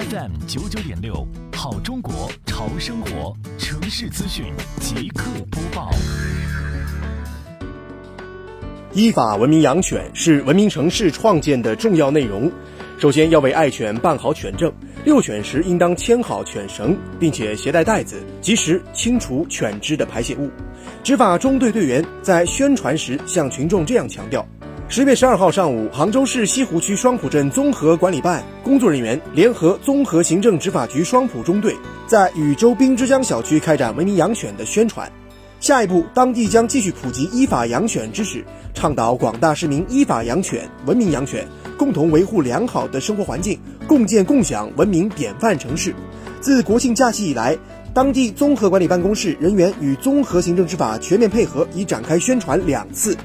FM 九九点六，好中国潮生活，城市资讯即刻播报。依法文明养犬是文明城市创建的重要内容。首先要为爱犬办好犬证，遛犬时应当牵好犬绳，并且携带袋子，及时清除犬只的排泄物。执法中队队员在宣传时向群众这样强调：十月十二号上午，杭州市西湖区双浦镇综合管理办工作人员联合综合行政执法局双浦中队，在禹州滨之江小区开展文明养犬的宣传。下一步，当地将继续普及依法养犬知识，倡导广大市民依法养犬、文明养犬，共同维护良好的生活环境，共建共享文明典范城市。自国庆假期以来，当地综合管理办公室人员与综合行政执法全面配合，已展开宣传两次。